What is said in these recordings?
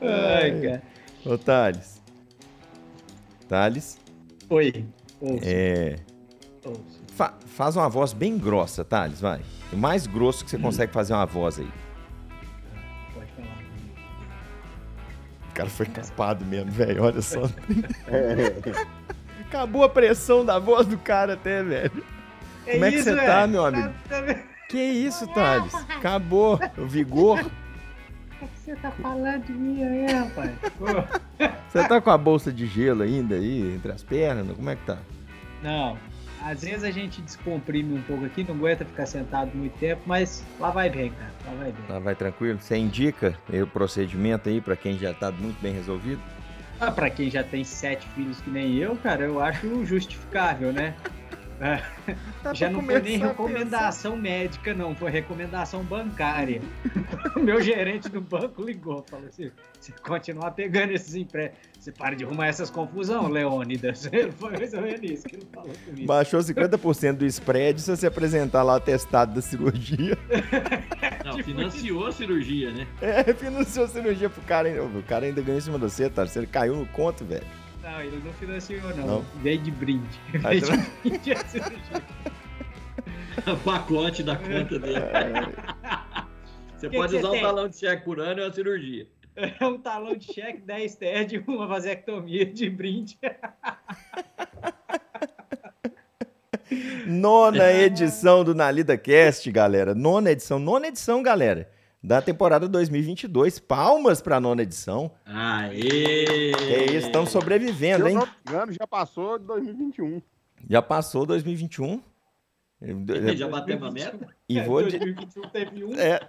Ai, cara. Ô, Thales. Thales? Oi. Ouço. É. Ouço. Fa- faz uma voz bem grossa, Thales, vai. O mais grosso que você consegue fazer uma voz aí. Pode falar. O cara foi capado mesmo, velho. Olha só. Acabou a pressão da voz do cara até, velho. Como é que você tá, meu amigo? Tá, tá, Que isso, Thales? Acabou o vigor. O que você tá falando de mim aí, rapaz? Você tá com a bolsa de gelo ainda aí entre as pernas? Como é que tá? Não, às vezes a gente descomprime um pouco aqui, não aguenta ficar sentado muito tempo, mas lá vai bem, cara. Lá vai bem. Tá, vai tranquilo? Você indica o procedimento aí pra quem já tá muito bem resolvido? Ah, pra quem já tem sete filhos que nem eu, cara, eu acho justificável, né? É, Tá já não foi nem recomendação médica, não, foi recomendação bancária. o meu gerente do banco ligou, falou assim: você continuar pegando esses empréstimos, você para de arrumar essas confusão, Leônidas. Foi mais ou menos isso que ele falou comigo. Baixou 50% do spread se você apresentar lá o atestado da cirurgia. Não, financiou a cirurgia, né? É, financiou a cirurgia pro cara. O cara ainda ganhou em cima de você, tá? Você caiu no conto, velho. Não, ele não financiou, não. Não? Veio de brinde. Veio de brinde a cirurgia. O pacote da conta dele. Você Que pode que usar você um tem? talão de cheque por ano e uma cirurgia. É um talão de cheque, 10 TED, uma vasectomia de brinde. Nona edição do Nalida Cast, galera. Nona edição, nona edição, galera. Da temporada 2022. Palmas pra nona edição. Aê! É isso, estamos se sobrevivendo, eu hein? não me engano, já passou de 2021. Já passou 2021. Já batemos a meta? E vou de... 2021 teve um. É.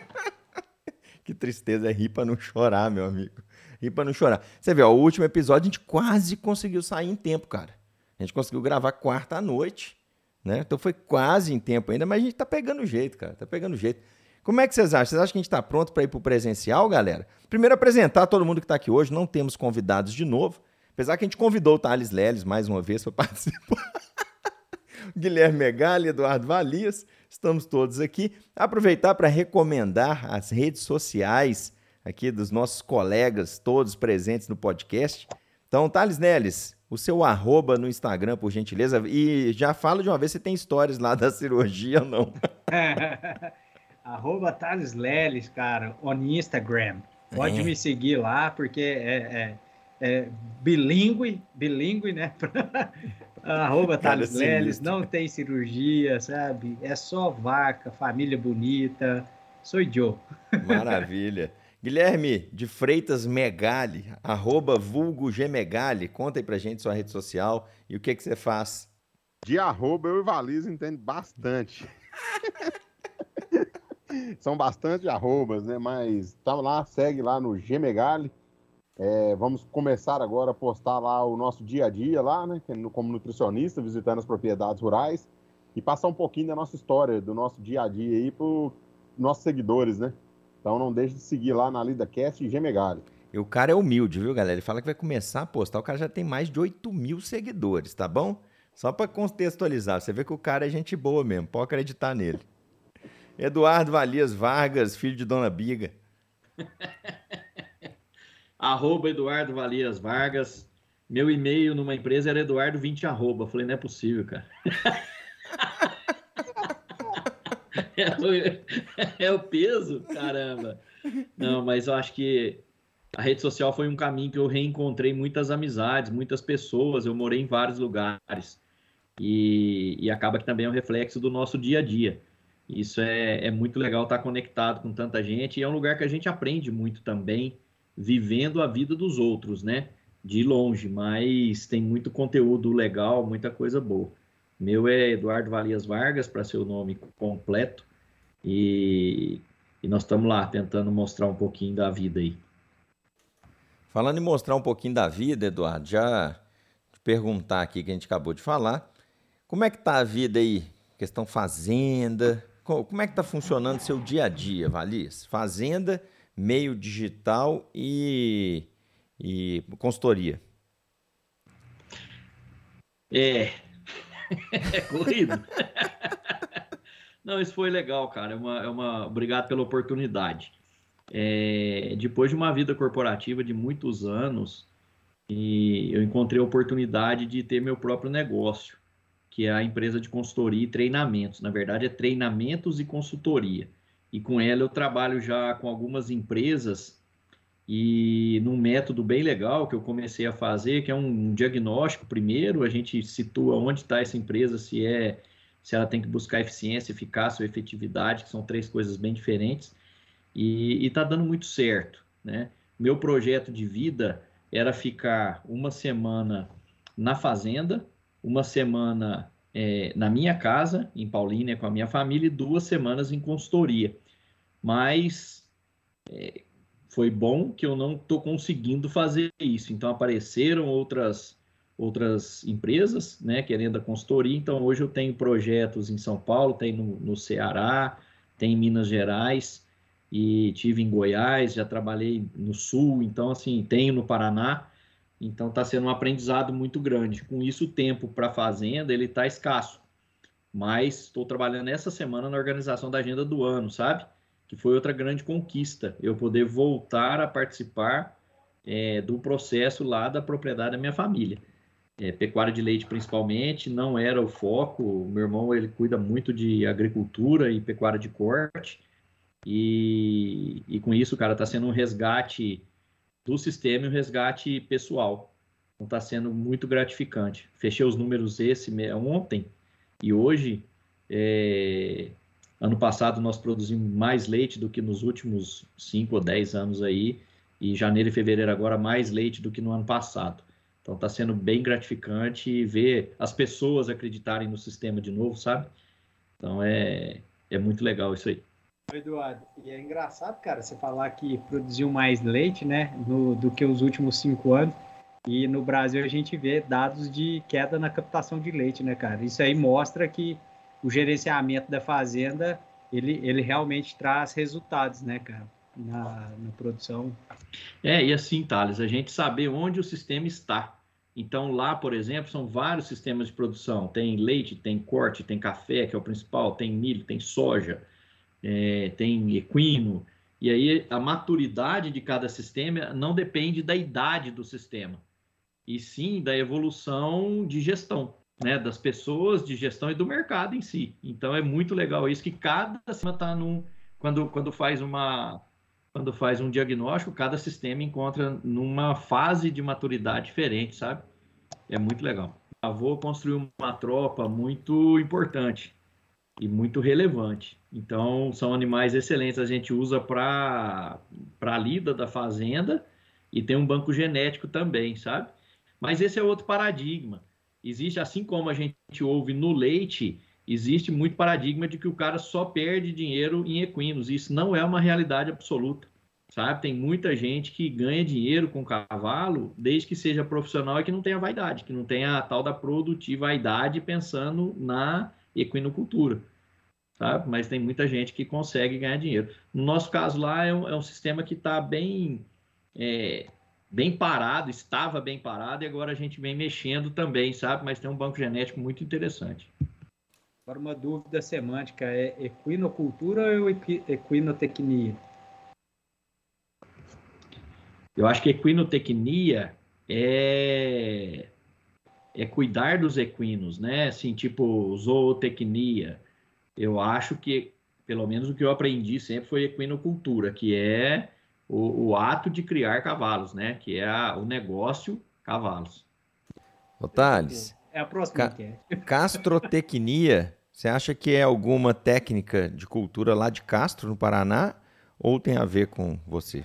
que tristeza, é rir pra não chorar, meu amigo. Rir pra não chorar. Você vê, ó, o último episódio a gente quase conseguiu sair em tempo, cara. A gente conseguiu gravar quarta à noite, né? Então foi quase em tempo ainda, mas a gente tá pegando o jeito, cara. Tá pegando o jeito. Como é que vocês acham? Vocês acham que a gente tá pronto para ir pro presencial, galera? Primeiro apresentar todo mundo que tá aqui hoje. Não temos convidados de novo. Apesar que a gente convidou o Thales Leles mais uma vez para participar. Guilherme Megali, Eduardo Valias, estamos todos aqui. Aproveitar para recomendar as redes sociais aqui dos nossos colegas, todos presentes no podcast. Então, Thales Neles, o seu arroba no Instagram, por gentileza. E já fala de uma vez se tem histórias lá da cirurgia ou não. Arroba Thales Leles, cara, on Instagram. Pode É. me seguir lá, porque é, é, é bilíngue, bilíngue, né? Arroba Cara, Thales Leles, sinistro. não tem cirurgia, sabe? É só vaca, família bonita. Sou Joe. Maravilha. Guilherme de Freitas Megali, arroba vulgo Gmegali. Conta aí pra gente sua rede social e o que, que você faz. De arroba, eu e Valise entendo bastante. São bastante arrobas, né? Mas tá lá, segue lá no Gmegali. É, vamos começar agora a postar lá o nosso dia a dia lá, né? é Como nutricionista, visitando as propriedades rurais e passar um pouquinho da nossa história, do nosso dia a dia aí para nossos seguidores, né? Então não deixe de seguir lá na LidaCast e Gmegali. E o cara é humilde, viu, galera? Ele fala que vai começar a postar. O cara já tem mais de 8 mil seguidores, tá bom? Só pra contextualizar. Você vê que o cara é gente boa mesmo. Pode acreditar nele. Eduardo Valias Vargas, filho de Dona Biga. Arroba Eduardo Valias Vargas. Meu e-mail numa empresa era eduardo20 arroba. Falei, não é possível, cara. é, o, é o peso? Caramba. Não, mas eu acho que a rede social foi um caminho que eu reencontrei muitas amizades, muitas pessoas. Eu morei em vários lugares. E, e acaba que também é um reflexo do nosso dia a dia. Isso é, é muito legal estar conectado com tanta gente. E é um lugar que a gente aprende muito também vivendo a vida dos outros, né? De longe, mas tem muito conteúdo legal, muita coisa boa. Meu é Eduardo Valias Vargas, para ser o nome completo, e, e nós estamos lá tentando mostrar um pouquinho da vida aí. Falando em mostrar um pouquinho da vida, Eduardo, já te perguntar aqui que a gente acabou de falar. Como é que tá a vida aí? Questão fazenda. Co- Como é que tá funcionando seu dia a dia, Valias? Fazenda, meio digital e, e consultoria. É, é corrido. Não, isso foi legal, cara. É uma, é uma... Obrigado pela oportunidade. é, depois de uma vida corporativa de muitos anos, e eu encontrei a oportunidade de ter meu próprio negócio, que é a empresa de consultoria e treinamentos. Na verdade, é treinamentos e consultoria. E com ela eu trabalho já com algumas empresas e num método bem legal que eu comecei a fazer, que é um diagnóstico primeiro, a gente situa onde está essa empresa, se é se ela tem que buscar eficiência, eficácia ou efetividade, que são três coisas bem diferentes, e está dando muito certo. Né? Meu projeto de vida era ficar uma semana na fazenda, uma semana é, na minha casa, em Paulínia, com a minha família, e duas semanas em consultoria. Mas é, foi bom que eu não estou conseguindo fazer isso. Então apareceram outras outras empresas, né, querendo a consultoria. Então hoje eu tenho projetos em São Paulo, tem no, no Ceará, tem em Minas Gerais e tive em Goiás, já trabalhei no Sul, então assim tenho no Paraná. Então está sendo um aprendizado muito grande. Com isso o tempo para a fazenda ele está escasso, mas estou trabalhando essa semana na organização da agenda do ano, sabe? que foi outra grande conquista, eu poder voltar a participar é, do processo lá da propriedade da minha família. É, pecuária de leite principalmente, não era o foco, meu irmão ele cuida muito de agricultura e pecuária de corte, e, e com isso, cara, está sendo um resgate do sistema e um resgate pessoal. Então está sendo muito gratificante. Fechei os números esse ontem e hoje é, Ano passado nós produzimos mais leite do que nos últimos 5 ou 10 anos aí, e janeiro e fevereiro agora mais leite do que no ano passado. Então está sendo bem gratificante ver as pessoas acreditarem no sistema de novo, sabe? Então é, é muito legal isso aí. Eduardo, e é engraçado, cara, você falar que produziu mais leite, né, no, do que os últimos cinco anos. E no Brasil a gente vê dados de queda na captação de leite, né, cara? Isso aí mostra que o gerenciamento da fazenda, ele, ele realmente traz resultados, né, cara, na, na produção. É, e assim, Thales, a gente saber onde o sistema está. Então, lá, por exemplo, são vários sistemas de produção. Tem leite, tem corte, tem café, que é o principal, tem milho, tem soja, é, tem equino. E aí, a maturidade de cada sistema não depende da idade do sistema, e sim da evolução de gestão né, das pessoas, de gestão e do mercado em si. Então é muito legal isso que cada sistema está num quando quando faz uma quando faz um diagnóstico, cada sistema encontra numa fase de maturidade diferente, sabe? É muito legal. A avô construiu uma tropa muito importante e muito relevante. Então, são animais excelentes. A gente usa para a lida da fazenda e tem um banco genético também, sabe? Mas esse é outro paradigma existe, assim como a gente ouve no leite, existe muito paradigma de que o cara só perde dinheiro em equinos. Isso não é uma realidade absoluta, sabe? Tem muita gente que ganha dinheiro com cavalo desde que seja profissional e que não tenha vaidade, que não tenha a tal da produtividade pensando na equinocultura, sabe? Mas tem muita gente que consegue ganhar dinheiro. No nosso caso lá, é um, é um sistema que está bem... É, bem parado, estava bem parado e agora a gente vem mexendo também, sabe? Mas tem um banco genético muito interessante. Agora uma dúvida semântica, é equinocultura ou equinotecnia? Eu acho que equinotecnia é é cuidar dos equinos, né? Assim, tipo zootecnia. Eu acho que, pelo menos o que eu aprendi sempre foi equinocultura, que é o, o ato de criar cavalos, né? Que é a, o negócio cavalos. Ô, Thales. É a próxima Ca é. Castrotecnia, você acha que é alguma técnica de cultura lá de Castro, no Paraná, ou tem a ver com você?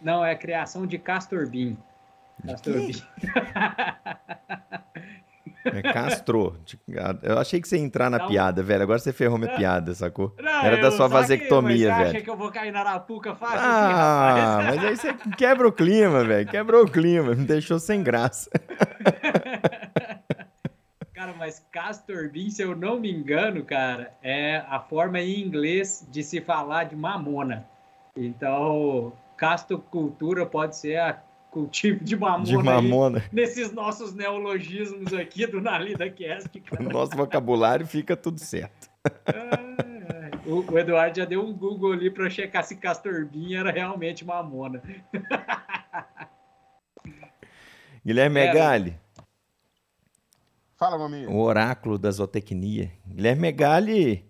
Não, é a criação de Castorbim. Castorbim. É Castro. Eu achei que você ia entrar na não. piada, velho. Agora você ferrou minha piada, sacou? Não, Era da sua vasectomia, velho. Você acha que eu vou cair na arapuca fácil? Ah, aqui, mas aí você quebra o clima, velho. Quebrou o clima. Me deixou sem graça. Cara, mas Castor Bean, se eu não me engano, cara, é a forma em inglês de se falar de mamona. Então, castocultura pode ser a cultivo de mamona, de mamona. Aí, nesses nossos neologismos aqui do Nalida Cast. No nosso vocabulário fica tudo certo. O, o Eduardo já deu um Google ali para checar se Castorbinha era realmente mamona. Guilherme É. Megali, Fala, maminha. o oráculo da zootecnia. Guilherme Megali,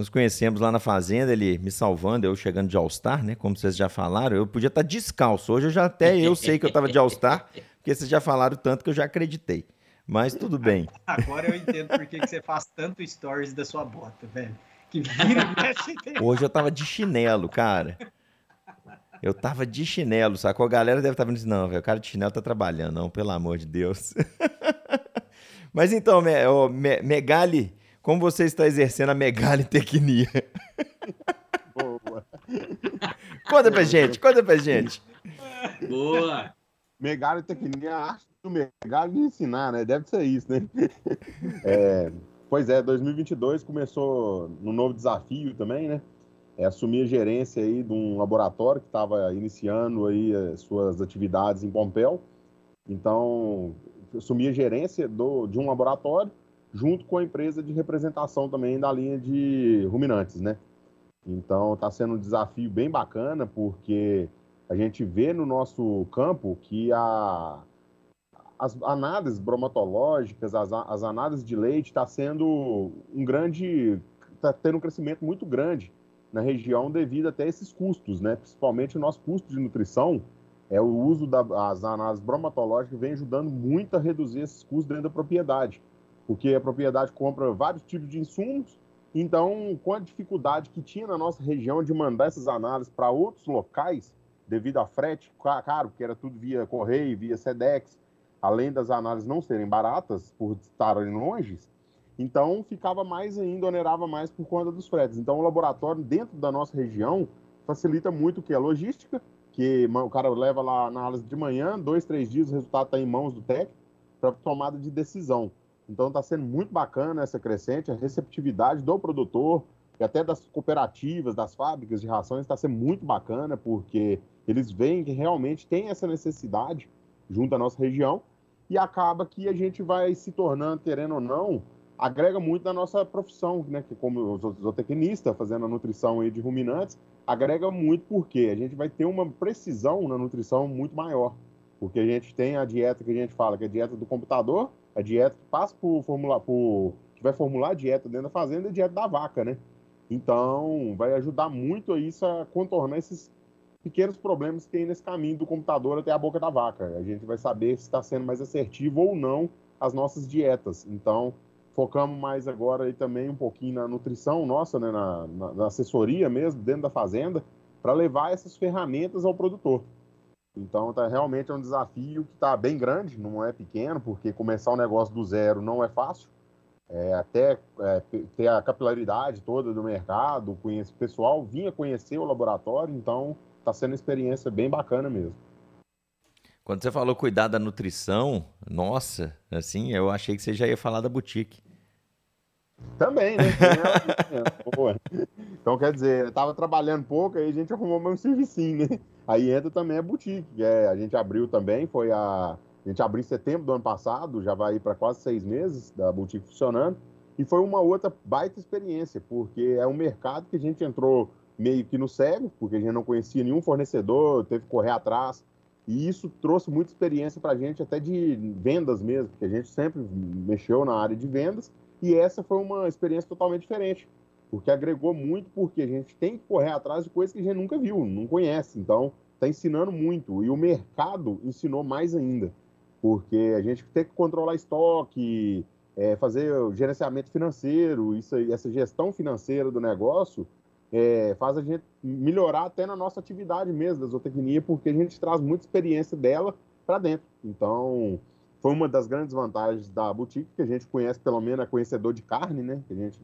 nos conhecemos lá na fazenda, ele me salvando, eu chegando de All-Star, né? Como vocês já falaram, eu podia estar descalço. Hoje eu já até eu sei que eu estava de All-Star, porque vocês já falaram tanto que eu já acreditei. Mas tudo bem. Agora eu entendo por que, que você faz tanto stories da sua bota, velho. Que vira Hoje eu tava de chinelo, cara. Eu tava de chinelo, sacou? A galera deve estar vendo assim, não, velho, o cara de chinelo tá trabalhando, não, pelo amor de Deus. Mas então, Me- Megali, como você está exercendo a Megali Tecnia? Boa. Conta pra gente, conta pra gente. Boa! Megalho tecnia, a arte do Megalho de ensinar, né? Deve ser isso, né? É, pois é, 2022 começou num novo desafio também, né? É assumir a gerência aí de um laboratório que estava iniciando aí as suas atividades em Pompéu. Então, assumi a gerência do, de um laboratório junto com a empresa de representação também da linha de ruminantes, né? Então, está sendo um desafio bem bacana, porque a gente vê no nosso campo que a, as análises bromatológicas, as, as análises de leite está sendo um grande, está tendo um crescimento muito grande na região devido até a esses custos, né? Principalmente o nosso custo de nutrição, é o uso das análises bromatológicas vem ajudando muito a reduzir esses custos dentro da propriedade, porque a propriedade compra vários tipos de insumos, então com a dificuldade que tinha na nossa região de mandar essas análises para outros locais, devido a frete ca- caro, que era tudo via correio, via Sedex, além das análises não serem baratas por estarem longe, então ficava mais ainda, onerava mais por conta dos fretes. Então o laboratório dentro da nossa região facilita muito o que? A logística, que o cara leva lá a análise de manhã, dois, três dias, o resultado está em mãos do técnico para tomada de decisão. Então está sendo muito bacana essa crescente, a receptividade do produtor e até das cooperativas, das fábricas de rações está sendo muito bacana, porque eles veem que realmente tem essa necessidade junto à nossa região e acaba que a gente vai se tornando, querendo ou não, agrega muito na nossa profissão, né? Que como zo- zootecnista, fazendo a nutrição aí de ruminantes, agrega muito porque a gente vai ter uma precisão na nutrição muito maior. Porque a gente tem a dieta que a gente fala, que é a dieta do computador, a dieta que passa por formular, por, que vai formular a dieta dentro da fazenda e a dieta da vaca, né? Então, vai ajudar muito isso a contornar esses pequenos problemas que tem nesse caminho do computador até a boca da vaca. A gente vai saber se está sendo mais assertivo ou não as nossas dietas. Então, focamos mais agora aí também um pouquinho na nutrição nossa, né, na, na, na assessoria mesmo, dentro da fazenda, para levar essas ferramentas ao produtor. Então, tá, realmente é um desafio que está bem grande, não é pequeno, porque começar um negócio do zero não é fácil. É, até é, ter a capilaridade toda do mercado, conhece, o pessoal vinha conhecer o laboratório, então está sendo uma experiência bem bacana mesmo. Quando você falou cuidar da nutrição, nossa, assim, eu achei que você já ia falar da boutique. Também, né? Então, quer dizer, eu tava trabalhando pouco, aí a gente arrumou mais um servicinho, né? Aí entra também a boutique, que é, a gente abriu também, foi a. A gente abriu em setembro do ano passado, já vai para quase seis meses da boutique funcionando. E foi uma outra baita experiência, porque é um mercado que a gente entrou meio que no cego, porque a gente não conhecia nenhum fornecedor, teve que correr atrás. E isso trouxe muita experiência para a gente, até de vendas mesmo, porque a gente sempre mexeu na área de vendas. E essa foi uma experiência totalmente diferente, porque agregou muito, porque a gente tem que correr atrás de coisas que a gente nunca viu, não conhece. Então, está ensinando muito. E o mercado ensinou mais ainda, porque a gente tem que controlar estoque, é, fazer o gerenciamento financeiro, isso, essa gestão financeira do negócio é, faz a gente melhorar até na nossa atividade mesmo da zootecnia, porque a gente traz muita experiência dela para dentro. Então, foi uma das grandes vantagens da boutique, que a gente conhece, pelo menos, é conhecedor de carne, né? Que a gente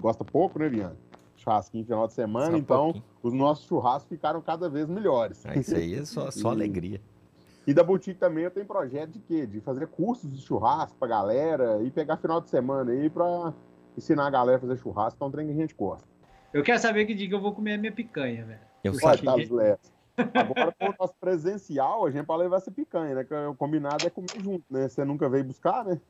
gosta pouco, né, Viana? Churrasquinho final de semana, Só então pouquinho. os nossos churrascos ficaram cada vez melhores. Ah, isso aí é só, só E- alegria. E da boutique também eu tenho projeto de quê? De fazer cursos de churrasco pra galera e pegar final de semana aí pra ensinar a galera a fazer churrasco, que é um trem que a gente gosta. Eu quero saber que dia que eu vou comer a minha picanha, velho. Eu Pode, sei. Agora, com o nosso presencial, a gente pode levar essa picanha, né? Que o combinado é comer junto, né? Você nunca veio buscar, né?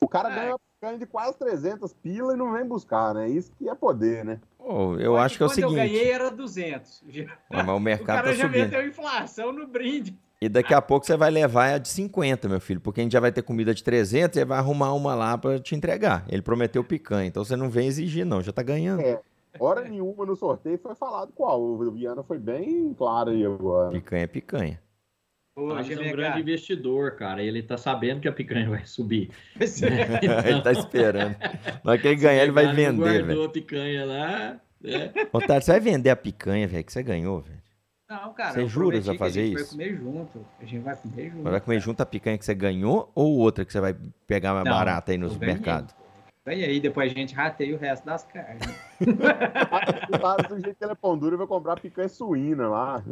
O cara ganha uma picanha de quase 300 pila e não vem buscar, né? Isso que é poder, né? Oh, eu acho que é o Quando seguinte. eu ganhei era 200. Mas o O mercado cara tá já subindo. meteu inflação no brinde. E daqui a pouco você vai levar a de 50, meu filho, porque a gente já vai ter comida de 300 e vai arrumar uma lá pra te entregar. Ele prometeu picanha, então você não vem exigir, não, já tá ganhando. É. Hora nenhuma no sorteio foi falado qual. O Viana foi bem claro aí agora. Picanha é picanha. Ô, Thales é um grande investidor, cara. Ele tá sabendo que a picanha vai subir. ele tá esperando. Na hora que ele ganhar, ele vai Ele vender, guardou velho. a picanha lá. né? Otário, você vai vender a picanha, velho, que você ganhou, velho. Não, cara. Você jura que vai fazer a gente isso? vai comer junto. A gente vai comer junto. Mas vai comer junto a picanha que você ganhou ou outra que você vai pegar mais Não, barata aí eu nos ganhei. Mercados? Ganhei aí, depois a gente rateia o resto das carnes. Tá, do jeito que ele é pão duro, vai comprar picanha suína lá.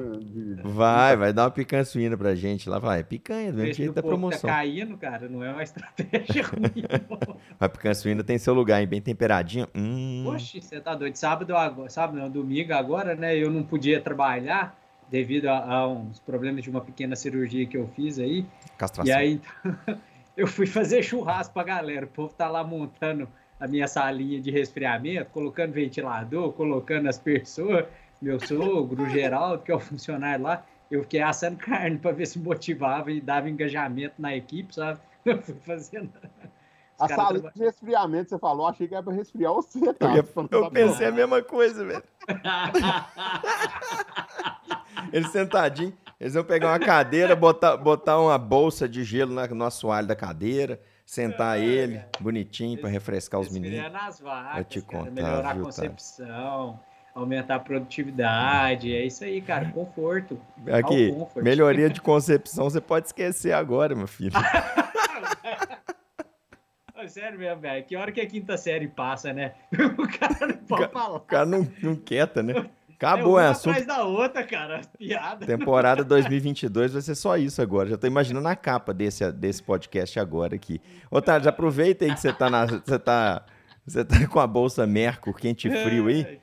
Vai, vai dar uma picanha suína pra gente lá. Vai, picanha, do mesmo jeito da porco promoção. Tá caindo, cara, não é uma estratégia ruim. não. A picanha suína tem seu lugar, hein? Bem temperadinha. Hum, Oxe, você tá doido. Sábado, agora, sábado não, domingo agora, né? Eu não podia trabalhar devido a, a uns problemas de uma pequena cirurgia que eu fiz aí. castração. E aí, então, eu fui fazer churrasco pra galera. O povo tá lá montando a minha salinha de resfriamento, colocando ventilador, colocando as pessoas, meu sogro, o Geraldo, que é o funcionário lá. Eu fiquei assando carne para ver se motivava e dava engajamento na equipe, sabe? Eu fui fazendo. Os A traba- de resfriamento, você falou, achei que era pra resfriar você, Eu, tá? eu tá pensei a mesma coisa, velho. Eles sentadinho, eles vão pegar uma cadeira, botar, botar uma bolsa de gelo na- no assoalho da cadeira, sentar É, ele, cara. bonitinho, pra refrescar os meninos. Resfriando as vacas, Eu te cara, contar, melhorar viu, a concepção, aumentar a produtividade. É isso aí, cara. Conforto. Aqui, comfort. melhoria de concepção, você pode esquecer agora, meu filho. Sério mesmo, velho. Que hora que a quinta série passa, né? O cara não pode falar. O cara não, não quieta, né? é Acabou, uma é assunto. atrás da outra, cara. Piada. Temporada 2022 vai ser só isso agora. Já tô imaginando a capa desse, desse podcast agora aqui. Otário, já aproveita aí que você tá, na, você tá, você tá com a bolsa Merco quente e frio aí.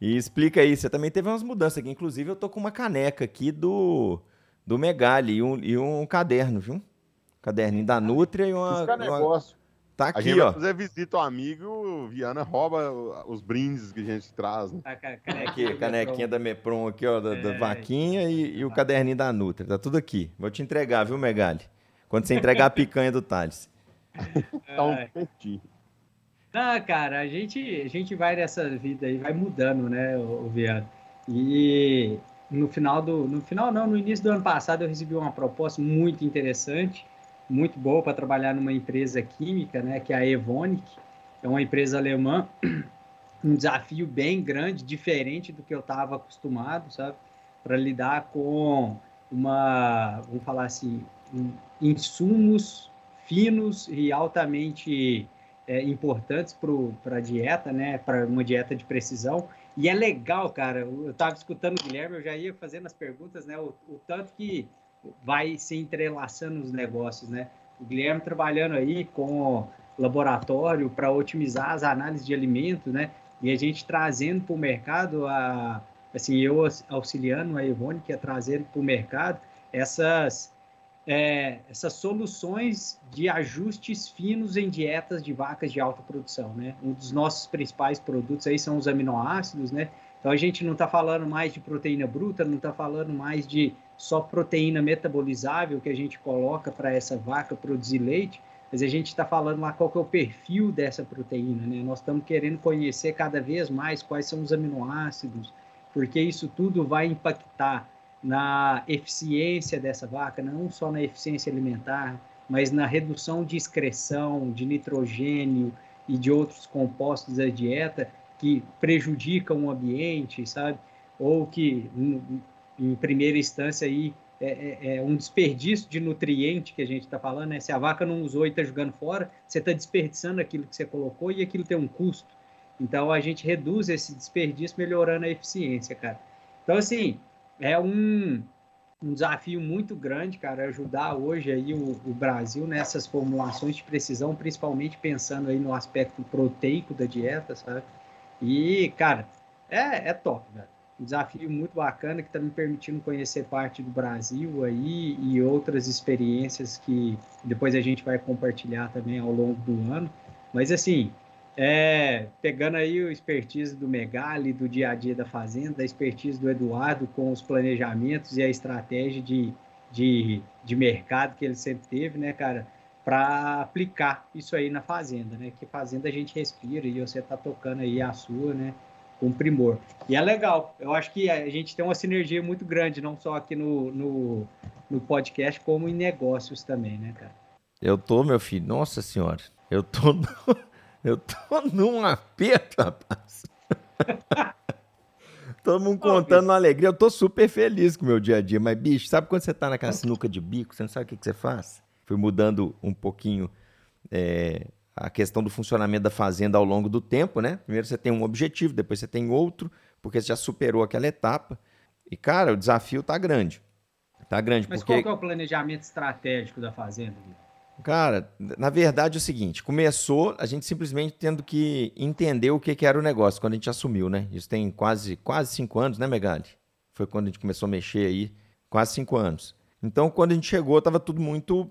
E explica aí, você também teve umas mudanças aqui. Inclusive, eu tô com uma caneca aqui do, do Megali e um, e um caderno, viu? Caderninho da Nutria e uma. Isso é negócio. Tá A aqui, gente ó. vai fazer visita ao amigo, o Viana rouba os brindes que a gente traz. Né? A Aqui, canequinha, canequinha da Mepron aqui, ó, da, da É. vaquinha e, e o caderninho da Nutria. Tá tudo aqui. Vou te entregar, viu, Megali? Quando você entregar a picanha do Thales. Então, Ai. perdi. Ah, cara, a gente, a gente vai nessa vida aí, vai mudando, né, o, o Viano. E no final do, no final não, no início do ano passado eu recebi uma proposta muito interessante, muito boa para trabalhar numa empresa química, né, que é a Evonik, é uma empresa alemã, um desafio bem grande, diferente do que eu estava acostumado, sabe, para lidar com uma, vamos falar assim, um- insumos finos e altamente é, importantes para a dieta, né? Para uma dieta de precisão. E é legal, cara. Eu estava escutando o Guilherme, eu já ia fazendo as perguntas, né? O, o tanto que vai se entrelaçando os negócios, né? O Guilherme trabalhando aí com laboratório para otimizar as análises de alimentos, né? E a gente trazendo para o mercado, a, assim, eu auxiliando a Ivone, que é trazendo para o mercado essas é, essas soluções de ajustes finos em dietas de vacas de alta produção, né? Um dos nossos principais produtos aí são os aminoácidos, né? Então a gente não está falando mais de proteína bruta, não está falando mais de só proteína metabolizável que a gente coloca para essa vaca produzir leite, mas a gente está falando lá qual que é o perfil dessa proteína, né? Nós estamos querendo conhecer cada vez mais quais são os aminoácidos, porque isso tudo vai impactar na eficiência dessa vaca, não só na eficiência alimentar, mas na redução de excreção de nitrogênio e de outros compostos da dieta que prejudicam o ambiente, sabe? Ou que, em, primeira instância, aí, é, é, é, um desperdício de nutriente que a gente está falando, né? Se a vaca não usou e está jogando fora, você está desperdiçando aquilo que você colocou e aquilo tem um custo. Então, a gente reduz esse desperdício melhorando a eficiência, cara. Então, assim, é um, um desafio muito grande, cara, ajudar hoje aí o, o, Brasil nessas formulações de precisão, principalmente pensando aí no aspecto proteico da dieta, sabe? E, cara, é, é top, velho. Um desafio muito bacana que está me permitindo conhecer parte do Brasil aí e outras experiências que depois a gente vai compartilhar também ao longo do ano. Mas assim, é, pegando aí o expertise do Megali, do dia a dia da fazenda, a expertise do Eduardo com os planejamentos e a estratégia de, de, de mercado que ele sempre teve, né, cara, para aplicar isso aí na fazenda, né? Que fazenda a gente respira e você está tocando aí a sua, né? Com primor. E é legal. Eu acho que a gente tem uma sinergia muito grande, não só aqui no, no, no podcast, como em negócios também, né, cara? Eu tô, meu filho, nossa senhora, eu tô, no, eu tô num aperto, rapaz. Todo mundo contando uma alegria. Eu tô super feliz com o meu dia a dia. Mas, bicho, sabe quando você tá naquela sinuca de bico, você não sabe o que, que você faz? Fui mudando um pouquinho é, a questão do funcionamento da fazenda ao longo do tempo, né? Primeiro você tem um objetivo, depois você tem outro, porque você já superou aquela etapa. E, cara, o desafio tá grande. Tá grande. Mas porque... qual é o planejamento estratégico da fazenda? Cara, na verdade é o seguinte: começou a gente simplesmente tendo que entender o que, que era o negócio quando a gente assumiu, né? Isso tem quase, quase cinco anos, né, Megali? Foi quando a gente começou a mexer aí, quase cinco anos. Então, quando a gente chegou, tava tudo muito.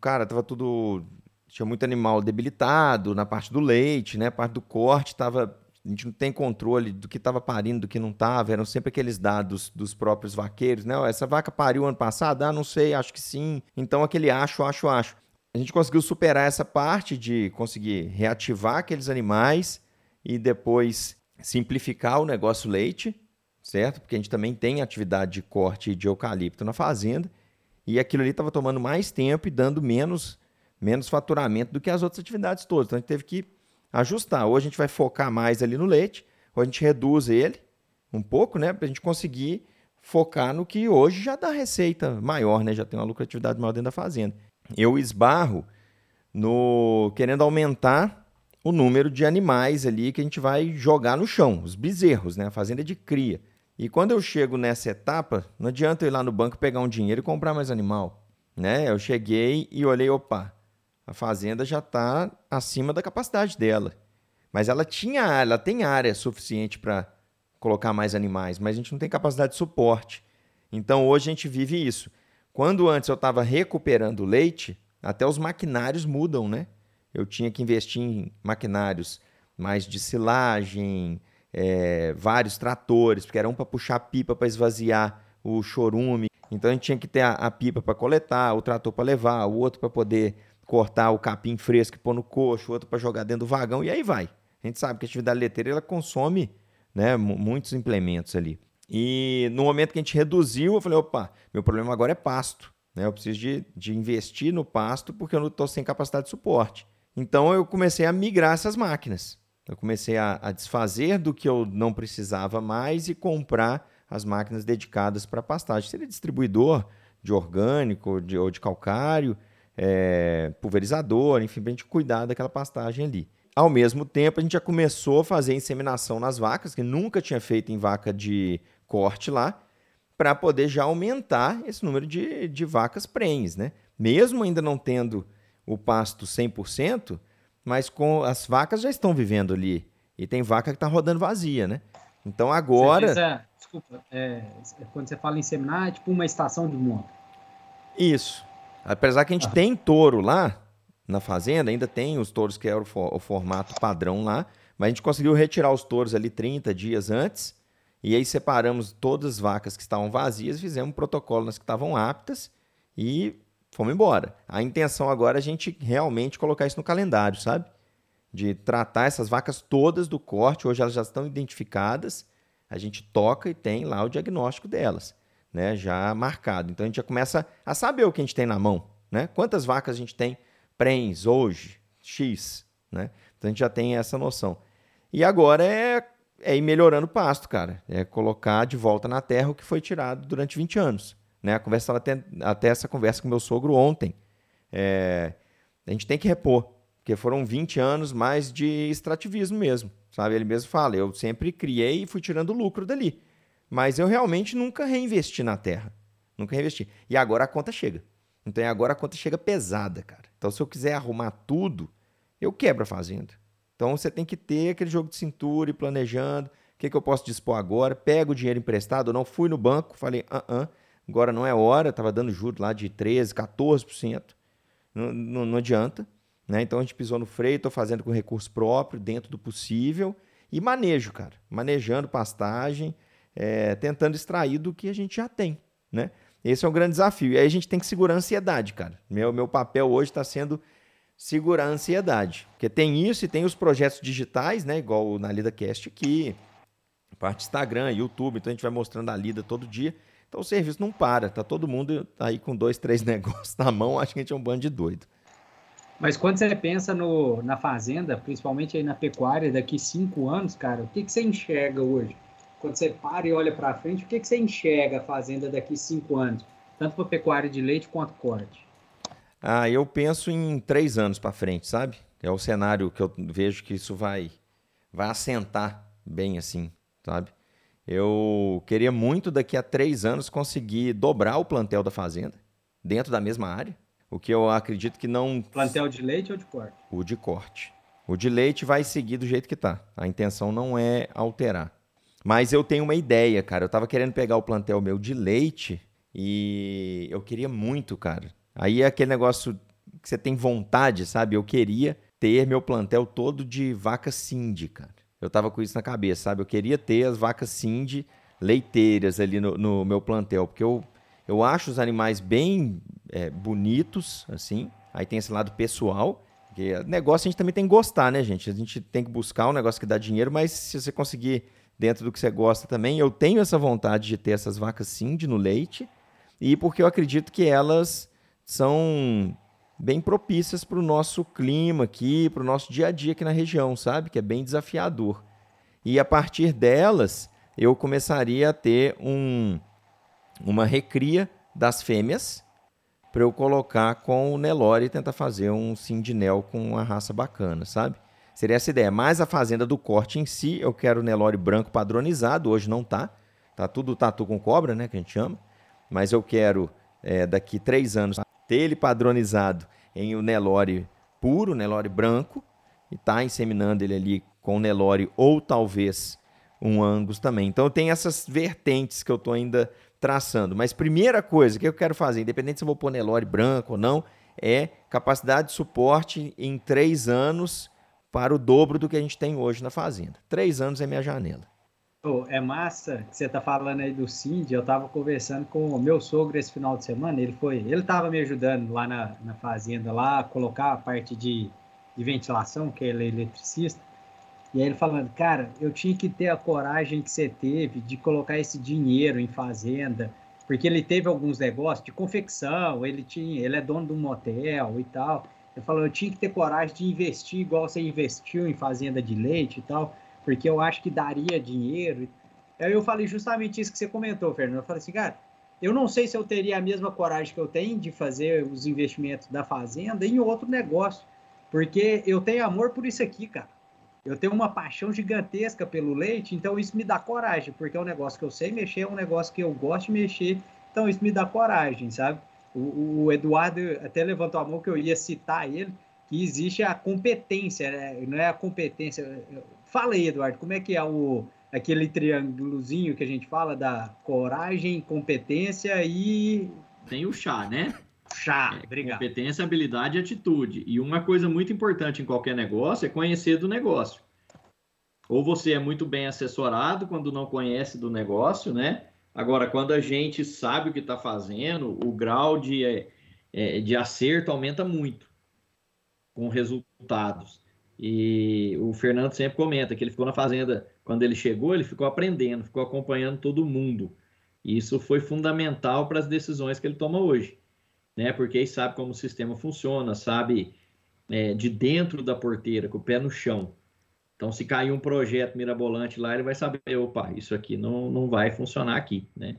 Cara, tava tudo tinha muito animal debilitado na parte do leite, né? A parte do corte estava. A gente não tem controle do que estava parindo, do que não estava. Eram sempre aqueles dados dos próprios vaqueiros, né? Essa vaca pariu ano passado? Ah, não sei, acho que sim. Então aquele acho, acho, acho. A gente conseguiu superar essa parte de conseguir reativar aqueles animais e depois simplificar o negócio leite, certo? Porque a gente também tem atividade de corte de eucalipto na fazenda. E aquilo ali estava tomando mais tempo e dando menos menos faturamento do que as outras atividades todas. Então a gente teve que ajustar. Ou a gente vai focar mais ali no leite, ou a gente reduz ele um pouco, né, para a gente conseguir focar no que hoje já dá receita maior, né, já tem uma lucratividade maior dentro da fazenda. Eu esbarro no querendo aumentar o número de animais ali que a gente vai jogar no chão, os bezerros, né, a fazenda de cria. E quando eu chego nessa etapa, não adianta eu ir lá no banco pegar um dinheiro e comprar mais animal, né? Eu cheguei e olhei, opa, a fazenda já está acima da capacidade dela. Mas ela tinha, ela tem área suficiente para colocar mais animais, mas a gente não tem capacidade de suporte. Então hoje a gente vive isso. Quando antes eu estava recuperando leite, até os maquinários mudam, né? Eu tinha que investir em maquinários mais de silagem, é, vários tratores, porque era um para puxar pipa para esvaziar o chorume. Então a gente tinha que ter a, a pipa para coletar, o trator para levar, o outro para poder cortar o capim fresco e pôr no coxo, outro para jogar dentro do vagão, e aí vai. A gente sabe que a atividade leiteira ela consome né, muitos implementos ali. E no momento que a gente reduziu, eu falei, opa, meu problema agora é pasto. Né? Eu preciso de, de investir no pasto porque eu não estou sem capacidade de suporte. Então eu comecei a migrar essas máquinas. Eu comecei a, a desfazer do que eu não precisava mais e comprar as máquinas dedicadas para pastagem. Seria distribuidor de orgânico de, ou de calcário, é, pulverizador, enfim, para a gente cuidar daquela pastagem ali. Ao mesmo tempo, a gente já começou a fazer inseminação nas vacas, que nunca tinha feito em vaca de corte lá, para poder já aumentar esse número de, de vacas prenhes, né? Mesmo ainda não tendo o pasto 100%, mas com as vacas já estão vivendo ali. E tem vaca que está rodando vazia, né? Então agora. Você desculpa, é, quando você fala inseminar, é tipo uma estação de monta. Isso. Apesar que a gente tem touro lá na fazenda, ainda tem os touros que é o, o, formato padrão lá, mas a gente conseguiu retirar os touros ali 30 dias antes, e aí separamos todas as vacas que estavam vazias, fizemos um protocolo nas que estavam aptas e fomos embora. A intenção agora é a gente realmente colocar isso no calendário, sabe? De tratar essas vacas todas do corte, hoje elas já estão identificadas, a gente toca e tem lá o diagnóstico delas né, já marcado. Então a gente já começa a saber o que a gente tem na mão, né? Quantas vacas a gente tem prens hoje, X, né? Então a gente já tem essa noção. E agora é, é ir melhorando o pasto, cara. É colocar de volta na terra o que foi tirado durante 20 anos. Né? A conversa até, até essa conversa com meu sogro ontem. É, a gente tem que repor, porque foram 20 anos mais de extrativismo mesmo. Sabe? Ele mesmo fala, eu sempre criei e fui tirando lucro dali. Mas eu realmente nunca reinvesti na terra. Nunca reinvesti. E agora a conta chega. Então agora a conta chega pesada, cara. Então se eu quiser arrumar tudo, eu quebro a fazenda. Então você tem que ter aquele jogo de cintura e planejando. que, que eu posso dispor agora? Pego o dinheiro emprestado, eu não fui no banco, falei, ah, uh, -uh agora não é hora, estava dando juros lá de 13%, 14%, não, não, não adianta. Né? Então a gente pisou no freio, estou fazendo com recurso próprio, dentro do possível, e manejo, cara, manejando pastagem, é, tentando extrair do que a gente já tem. Né? Esse é um grande desafio. E aí a gente tem que segurar a ansiedade, cara. Meu, meu papel hoje está sendo segurar a ansiedade. Porque tem isso e tem os projetos digitais, né? Igual na LidaCast aqui, parte Instagram, YouTube, então a gente vai mostrando a Lida todo dia. Então o serviço não para, tá todo mundo aí com dois, três negócios na mão, acho que a gente é um bando de doido. Mas quando você pensa no, na fazenda, principalmente aí na pecuária, daqui cinco anos, cara, o que, que você enxerga hoje? Quando você para e olha para frente, o que, que você enxerga a fazenda daqui cinco anos? Tanto para pecuária de leite quanto corte. Ah, eu penso em três anos para frente, sabe? É o cenário que eu vejo que isso vai, vai assentar bem assim, sabe? Eu queria muito daqui a três anos conseguir dobrar o plantel da fazenda dentro da mesma área. O que eu acredito que não. Plantel de leite ou de corte? O de corte. O de leite vai seguir do jeito que tá. A intenção não é alterar. Mas eu tenho uma ideia, cara. Eu tava querendo pegar o plantel meu de leite e eu queria muito, cara. Aí é aquele negócio que você tem vontade, sabe? Eu queria ter meu plantel todo de vaca Cindy, cara eu tava com isso na cabeça, sabe? Eu queria ter as vacas Cindy leiteiras ali no, no meu plantel, porque eu, eu acho os animais bem é, bonitos, assim. Aí tem esse lado pessoal, porque negócio a gente também tem que gostar, né, gente? A gente tem que buscar um negócio que dá dinheiro, mas se você conseguir dentro do que você gosta também, eu tenho essa vontade de ter essas vacas Cindy no leite, e porque eu acredito que elas são bem propícias para o nosso clima aqui, para o nosso dia a dia aqui na região, sabe? Que é bem desafiador. E a partir delas, eu começaria a ter um, uma recria das fêmeas para eu colocar com o Nelore e tentar fazer um Sindinel com uma raça bacana, sabe? Seria essa ideia. Mas a fazenda do corte em si, eu quero Nelore branco padronizado, hoje não tá. Tá tudo tatu com cobra, né, que a gente chama. Mas eu quero, é, daqui três anos, ter ele padronizado em o Nelore puro, Nelore branco, e está inseminando ele ali com Nelore ou talvez um Angus também. Então tem essas vertentes que eu estou ainda traçando. Mas primeira coisa que eu quero fazer, independente se eu vou pôr Nelore branco ou não, é capacidade de suporte em três anos para o dobro do que a gente tem hoje na fazenda. Três anos é minha janela. Oh, é massa que você está falando aí do Cindy. Eu estava conversando com o meu sogro esse final de semana. Ele foi, ele estava me ajudando lá na, na fazenda, lá colocar a parte de, de ventilação, que ele é eletricista. E aí ele falando, cara, eu tinha que ter a coragem que você teve de colocar esse dinheiro em fazenda, porque ele teve alguns negócios de confecção, ele tinha, ele é dono de um motel e tal. Ele falou, eu tinha que ter coragem de investir igual você investiu em fazenda de leite e tal porque eu acho que daria dinheiro. Aí eu falei justamente isso que você comentou, Fernando. Eu falei assim, cara, eu não sei se eu teria a mesma coragem que eu tenho de fazer os investimentos da fazenda em outro negócio, porque eu tenho amor por isso aqui, cara. Eu tenho uma paixão gigantesca pelo leite, então isso me dá coragem, porque é um negócio que eu sei mexer, é um negócio que eu gosto de mexer, então isso me dá coragem, sabe? O, o Eduardo até levantou a mão que eu ia citar ele, que existe a competência, né? não é a competência. Fala aí, Eduardo, como é que é o, aquele triângulozinho que a gente fala da coragem, competência e. Tem o chá, né? Chá, é, obrigado. Competência, habilidade e atitude. E uma coisa muito importante em qualquer negócio é conhecer do negócio. Ou você é muito bem assessorado quando não conhece do negócio, né? Agora, quando a gente sabe o que está fazendo, o grau de, é, é, de acerto aumenta muito com resultados. E o Fernando sempre comenta que ele ficou na fazenda, quando ele chegou, ele ficou aprendendo, ficou acompanhando todo mundo. E isso foi fundamental para as decisões que ele toma hoje, né? Porque ele sabe como o sistema funciona, sabe é, de dentro da porteira, com o pé no chão. Então, se cair um projeto mirabolante lá, ele vai saber, opa, isso aqui não, não vai funcionar aqui, né?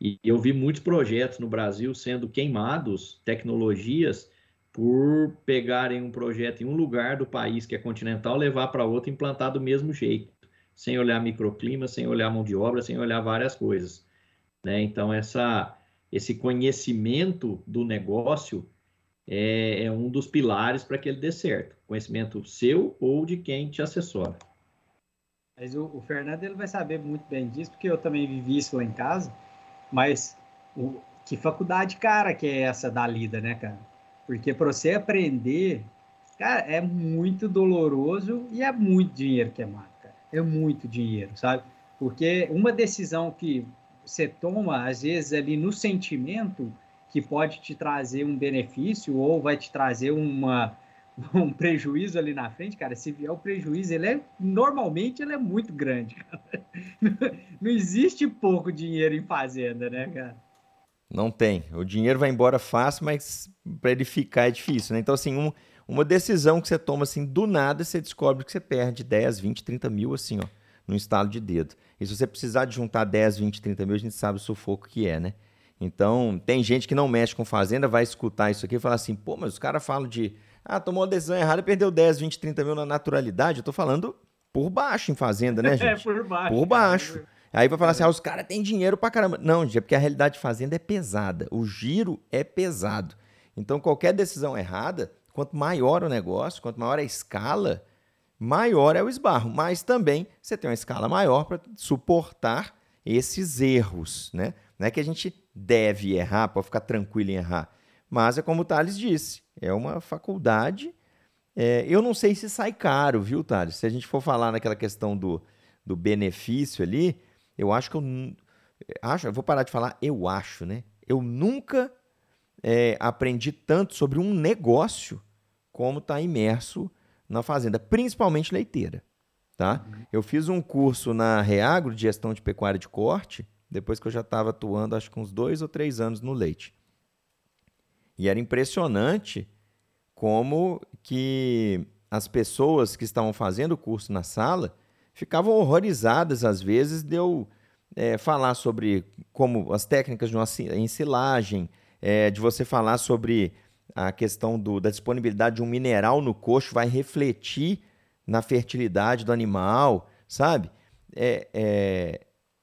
E eu vi muitos projetos no Brasil sendo queimados, tecnologias por pegarem um projeto em um lugar do país que é continental, levar para outro e implantar do mesmo jeito, sem olhar microclima, sem olhar mão de obra, sem olhar várias coisas. Né? Então, essa, esse conhecimento do negócio é, é um dos pilares para que ele dê certo. Conhecimento seu ou de quem te assessora. Mas o, o, Fernando ele vai saber muito bem disso, porque eu também vivi isso lá em casa. Mas o, que faculdade cara que é essa da lida, né, cara? Porque para você aprender, cara, é muito doloroso e é muito dinheiro queimado, cara. É muito dinheiro, sabe? Porque uma decisão que você toma, às vezes, ali no sentimento, que pode te trazer um benefício ou vai te trazer uma, um prejuízo ali na frente, cara, se vier o prejuízo, ele é normalmente ele é muito grande. Cara. Não existe pouco dinheiro em fazenda, né, cara? Não tem. O dinheiro vai embora fácil, mas para ele ficar é difícil, né? Então, assim, um, uma decisão que você toma assim, do nada, você descobre que você perde 10, 20, 30 mil, assim, ó, no estalo de dedo. E se você precisar de juntar 10, 20, 30 mil, a gente sabe o sufoco que é, né? Então, tem gente que não mexe com fazenda, vai escutar isso aqui e falar assim, pô, mas os caras falam de, ah, tomou uma decisão errada e perdeu 10, 20, 30 mil na naturalidade. Eu tô falando por baixo em fazenda, né, é, gente? É, por baixo. Por baixo. Cara. Aí vai falar assim, ah, os caras têm dinheiro pra caramba. Não, gente, é porque a realidade de fazenda é pesada. O giro é pesado. Então, qualquer decisão errada, quanto maior o negócio, quanto maior a escala, maior é o esbarro. Mas também você tem uma escala maior para suportar esses erros, né? Não é que a gente deve errar, para ficar tranquilo em errar. Mas é como o Thales disse, é uma faculdade. É, eu não sei se sai caro, viu, Thales? Se a gente for falar naquela questão do, do benefício ali, eu acho que eu. Acho, eu vou parar de falar eu acho, né? Eu nunca é, aprendi tanto sobre um negócio como está imerso na fazenda, principalmente leiteira. Tá? Uhum. Eu fiz um curso na Reagro de gestão de pecuária de corte, depois que eu já estava atuando, acho que uns dois ou três anos no leite. E era impressionante como que as pessoas que estavam fazendo o curso na sala ficavam horrorizadas, às vezes, de eu é, falar sobre como as técnicas de uma ensilagem, é, de você falar sobre a questão do, da disponibilidade de um mineral no coxo vai refletir na fertilidade do animal, sabe? É, é,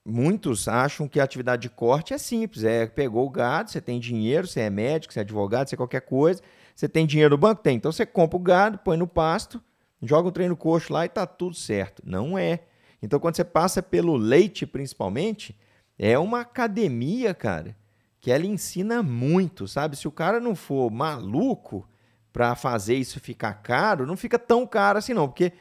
muitos acham que a atividade de corte é simples, é pegou o gado, você tem dinheiro, você é médico, você é advogado, você é qualquer coisa, você tem dinheiro no banco? Tem. Então você compra o gado, põe no pasto, joga o treino coxo lá e tá tudo certo. Não é. Então quando você passa pelo leite, principalmente, é uma academia, cara, que ela ensina muito, sabe? Se o cara não for maluco para fazer isso ficar caro, não fica tão caro assim não, porque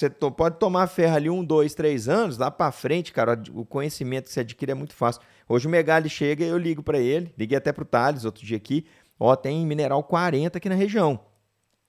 você pode tomar ferro ali um, dois, três anos, lá para frente, cara, o conhecimento que você adquire é muito fácil. Hoje o Megali chega eu ligo para ele, liguei até pro Thales outro dia aqui, ó, tem mineral 40 aqui na região.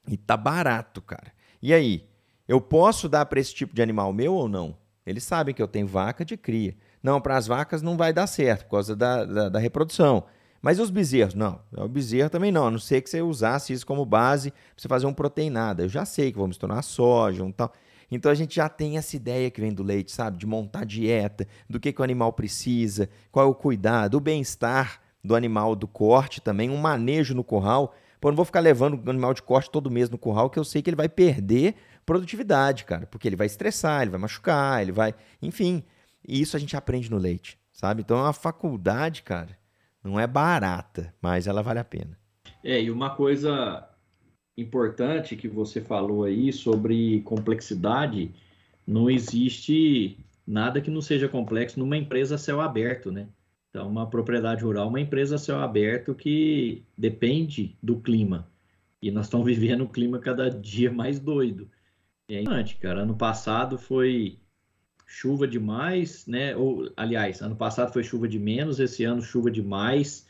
E tá barato, cara. E aí, eu posso dar para esse tipo de animal meu ou não? Eles sabem que eu tenho vaca de cria. Não, para as vacas não vai dar certo por causa da, da, da reprodução. Mas os bezerros? Não, o bezerro também não, a não ser que você usasse isso como base para você fazer um proteinada. Eu já sei que vou misturar soja, um tal. Então a gente já tem essa ideia que vem do leite, sabe? De montar dieta, do que, que o animal precisa, qual é o cuidado, o bem-estar do animal do corte também, um manejo no curral. Pô, não vou ficar levando o animal de corte todo mês no curral, que eu sei que ele vai perder produtividade, cara, porque ele vai estressar, ele vai machucar, ele vai. Enfim. E isso a gente aprende no leite, sabe? Então é uma faculdade, cara. Não é barata, mas ela vale a pena. É, e uma coisa importante que você falou aí sobre complexidade, não existe nada que não seja complexo numa empresa a céu aberto, né? Então, uma propriedade rural, uma empresa a céu aberto que depende do clima. E nós estamos vivendo um clima cada dia mais doido. É importante, cara. Ano passado foi chuva demais, né? Ou, aliás, ano passado foi chuva de menos, esse ano chuva demais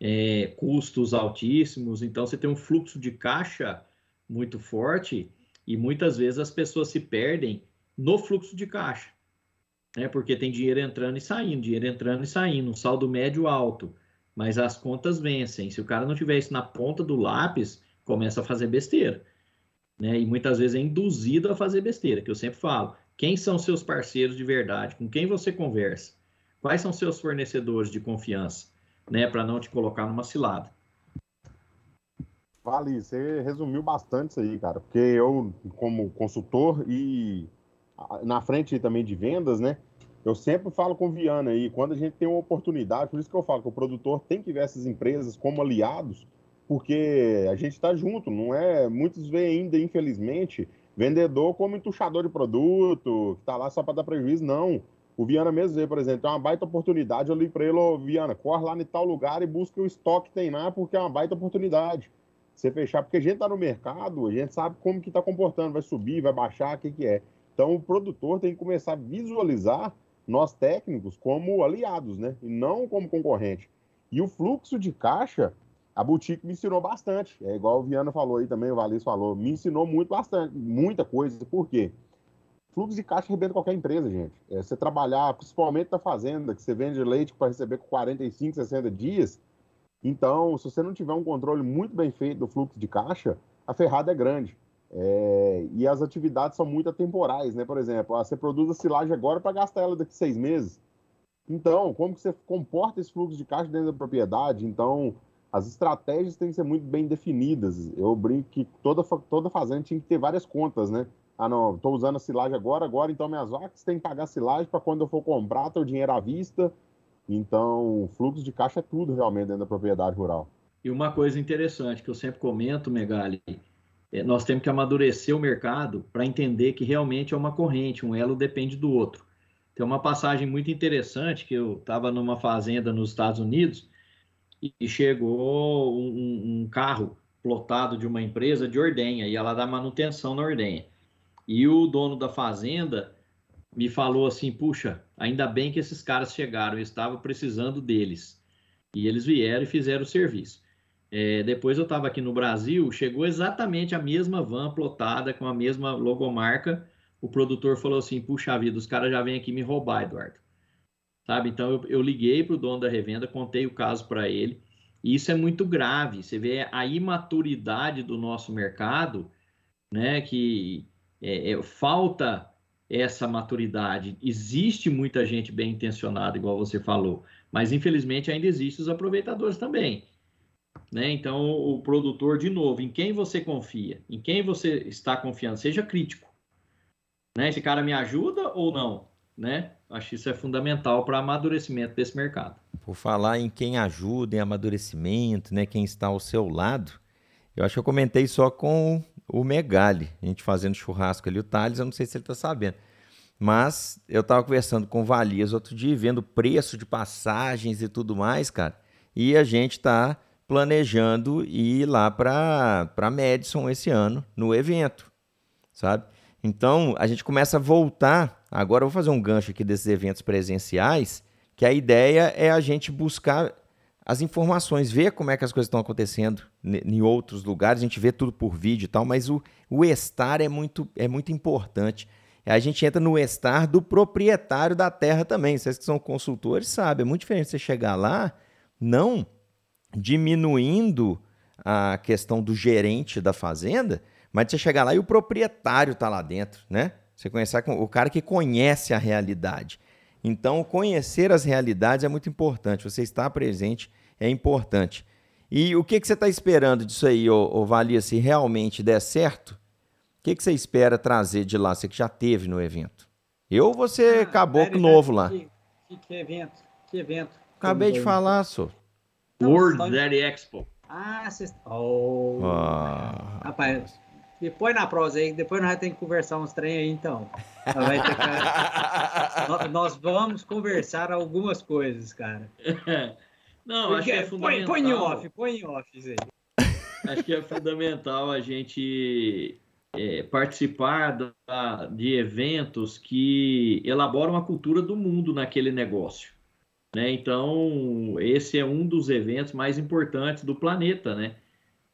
é, custos altíssimos, então você tem um fluxo de caixa muito forte e muitas vezes as pessoas se perdem no fluxo de caixa, né? Porque tem dinheiro entrando e saindo, dinheiro entrando e saindo, um saldo médio alto, mas as contas vencem. Se o cara não tiver isso na ponta do lápis, começa a fazer besteira, né? E muitas vezes é induzido a fazer besteira, que eu sempre falo. Quem são seus parceiros de verdade? Com quem você conversa? Quais são seus fornecedores de confiança? Né, para não te colocar numa cilada. Vale, você resumiu bastante isso aí, cara, porque eu, como consultor e na frente também de vendas, né, eu sempre falo com o Viana aí, quando a gente tem uma oportunidade, por isso que eu falo que o produtor tem que ver essas empresas como aliados, porque a gente está junto, não é? Muitos veem ainda, infelizmente, vendedor como entuchador de produto, que tá lá só para dar prejuízo, não. O Viana mesmo veio, por exemplo, é uma baita oportunidade. Eu li para ele, ô Viana, corre lá em tal lugar e busca o estoque que tem lá, porque é uma baita oportunidade. Você fechar, porque a gente tá no mercado, a gente sabe como que tá comportando, vai subir, vai baixar, o que que é. Então o produtor tem que começar a visualizar nós técnicos como aliados, né? E não como concorrente. E o fluxo de caixa, a boutique me ensinou bastante. É igual o Viana falou aí também, o Valis falou, me ensinou muito bastante, muita coisa. Por quê? Fluxo de caixa arrebenta qualquer empresa, gente. É, você trabalhar, principalmente na fazenda, que você vende leite para receber com 45, 60 dias. Então, se você não tiver um controle muito bem feito do fluxo de caixa, a ferrada é grande. É, e as atividades são muito atemporais, né? Por exemplo, ah, você produz a silagem agora para gastar ela daqui a seis meses. Então, como que você comporta esse fluxo de caixa dentro da propriedade? Então, as estratégias têm que ser muito bem definidas. Eu brinco que toda, toda fazenda tinha que ter várias contas, né? Ah, não, estou usando a silagem agora, agora, então minhas vacas têm que pagar silagem para quando eu for comprar, ter o dinheiro à vista. Então, fluxo de caixa é tudo realmente dentro da propriedade rural. E uma coisa interessante que eu sempre comento, Megali, é, nós temos que amadurecer o mercado para entender que realmente é uma corrente, um elo depende do outro. Tem uma passagem muito interessante que eu estava numa fazenda nos Estados Unidos e chegou um, um carro plotado de uma empresa de ordenha, e ela dá manutenção na ordenha. E o dono da fazenda me falou assim: puxa, ainda bem que esses caras chegaram, eu estava precisando deles. E eles vieram e fizeram o serviço. É, depois eu estava aqui no Brasil, chegou exatamente a mesma van plotada com a mesma logomarca. O produtor falou assim: puxa vida, os caras já vêm aqui me roubar, Eduardo. Sabe? Então eu, eu liguei para o dono da revenda, contei o caso para ele. E isso é muito grave. Você vê a imaturidade do nosso mercado, né? Que é, é, falta essa maturidade. Existe muita gente bem intencionada, igual você falou, mas infelizmente ainda existem os aproveitadores também. Né? Então, o produtor, de novo, em quem você confia, em quem você está confiando, seja crítico. Né? Esse cara me ajuda ou não? Né? Acho que isso é fundamental para amadurecimento desse mercado. Por falar em quem ajuda, em amadurecimento, né? quem está ao seu lado, eu acho que eu comentei só com o Megali, a gente fazendo churrasco ali, o Thales, eu não sei se ele está sabendo. Mas eu estava conversando com o Valias outro dia, vendo o preço de passagens e tudo mais, cara. E a gente está planejando ir lá para Madison esse ano, no evento, sabe? Então, a gente começa a voltar. Agora eu vou fazer um gancho aqui desses eventos presenciais, que a ideia é a gente buscar as informações, ver como é que as coisas estão acontecendo em outros lugares, a gente vê tudo por vídeo e tal, mas o, o estar é muito, é muito importante. A gente entra no estar do proprietário da terra também. Vocês que são consultores sabem, é muito diferente você chegar lá, não diminuindo a questão do gerente da fazenda, mas você chegar lá e o proprietário está lá dentro, né? Você conhecer o cara que conhece a realidade. Então, conhecer as realidades é muito importante. Você estar presente é importante. E o que, que você está esperando disso aí, ô, ô Valia, se realmente der certo? O que, que você espera trazer de lá, você que já teve no evento? Eu ou você ah, caboclo novo lá? Que, que, evento? Que evento? Acabei de falar, só. World Daddy Expo. Ah, vocês... Oh. Ah. Rapaz, depois na prosa aí, depois nós ter que conversar uns trem aí, então. Que... nós vamos conversar algumas coisas, cara. Não, Porque, acho que é fundamental. Põe, põe em off, põe em off isso aí. Acho que é fundamental a gente é, participar da, de eventos que elaboram a cultura do mundo naquele negócio. Né? Então, esse é um dos eventos mais importantes do planeta, né?